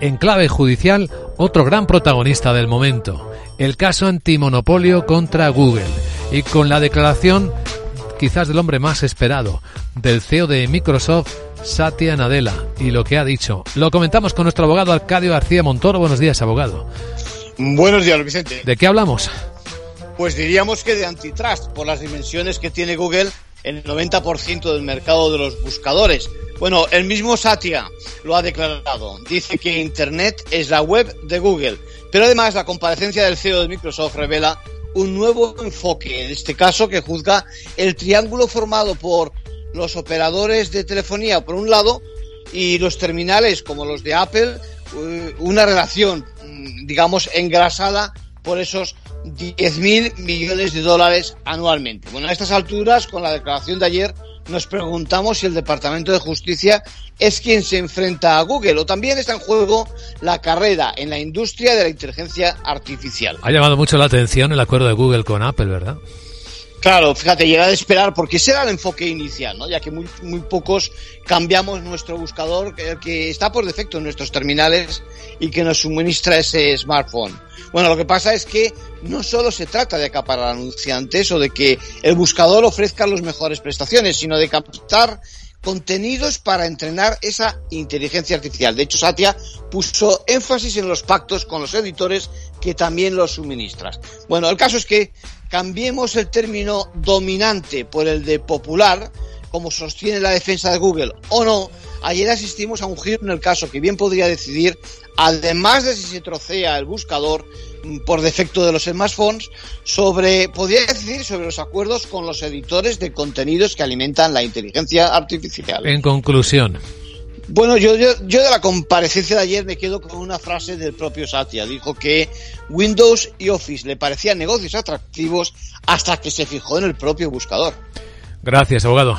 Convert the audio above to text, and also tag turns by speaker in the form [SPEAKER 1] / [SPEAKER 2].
[SPEAKER 1] en clave judicial otro gran protagonista del momento, el caso antimonopolio contra Google, y con la declaración quizás del hombre más esperado, del CEO de Microsoft, Satya Nadella, y lo que ha dicho. Lo comentamos con nuestro abogado Arcadio García Montoro. Buenos días, abogado.
[SPEAKER 2] Buenos días, Vicente.
[SPEAKER 1] ¿De qué hablamos?
[SPEAKER 2] Pues diríamos que de antitrust, por las dimensiones que tiene Google en el 90% del mercado de los buscadores. Bueno, el mismo Satya lo ha declarado. Dice que Internet es la web de Google. Pero además la comparecencia del CEO de Microsoft revela un nuevo enfoque, en este caso que juzga el triángulo formado por los operadores de telefonía por un lado y los terminales como los de Apple, eh, una relación, mm, digamos, engrasada por esos 10.000 millones de dólares anualmente. Bueno, a estas alturas, con la declaración de ayer, nos preguntamos si el Departamento de Justicia es quien se enfrenta a Google o también está en juego la carrera en la industria de la inteligencia artificial.
[SPEAKER 1] Ha llamado mucho la atención el acuerdo de Google con Apple, ¿verdad?
[SPEAKER 2] Claro, fíjate, llega a esperar, porque ese era el enfoque inicial, ¿no? Ya que muy, muy pocos cambiamos nuestro buscador, que, que está por defecto en nuestros terminales y que nos suministra ese smartphone. Bueno, lo que pasa es que no solo se trata de acaparar anunciantes o de que el buscador ofrezca las mejores prestaciones, sino de captar contenidos para entrenar esa inteligencia artificial. De hecho, Satya puso énfasis en los pactos con los editores que también los suministras. Bueno, el caso es que cambiemos el término dominante por el de popular, como sostiene la defensa de Google, o no, ayer asistimos a un giro en el caso que bien podría decidir, además de si se trocea el buscador mm, por defecto de los smartphones, sobre, podría decidir sobre los acuerdos con los editores de contenidos que alimentan la inteligencia artificial.
[SPEAKER 1] En conclusión.
[SPEAKER 2] Bueno, yo, yo, yo, de la comparecencia de ayer me quedo con una frase del propio Satya. Dijo que Windows y Office le parecían negocios atractivos hasta que se fijó en el propio buscador.
[SPEAKER 1] Gracias, abogado.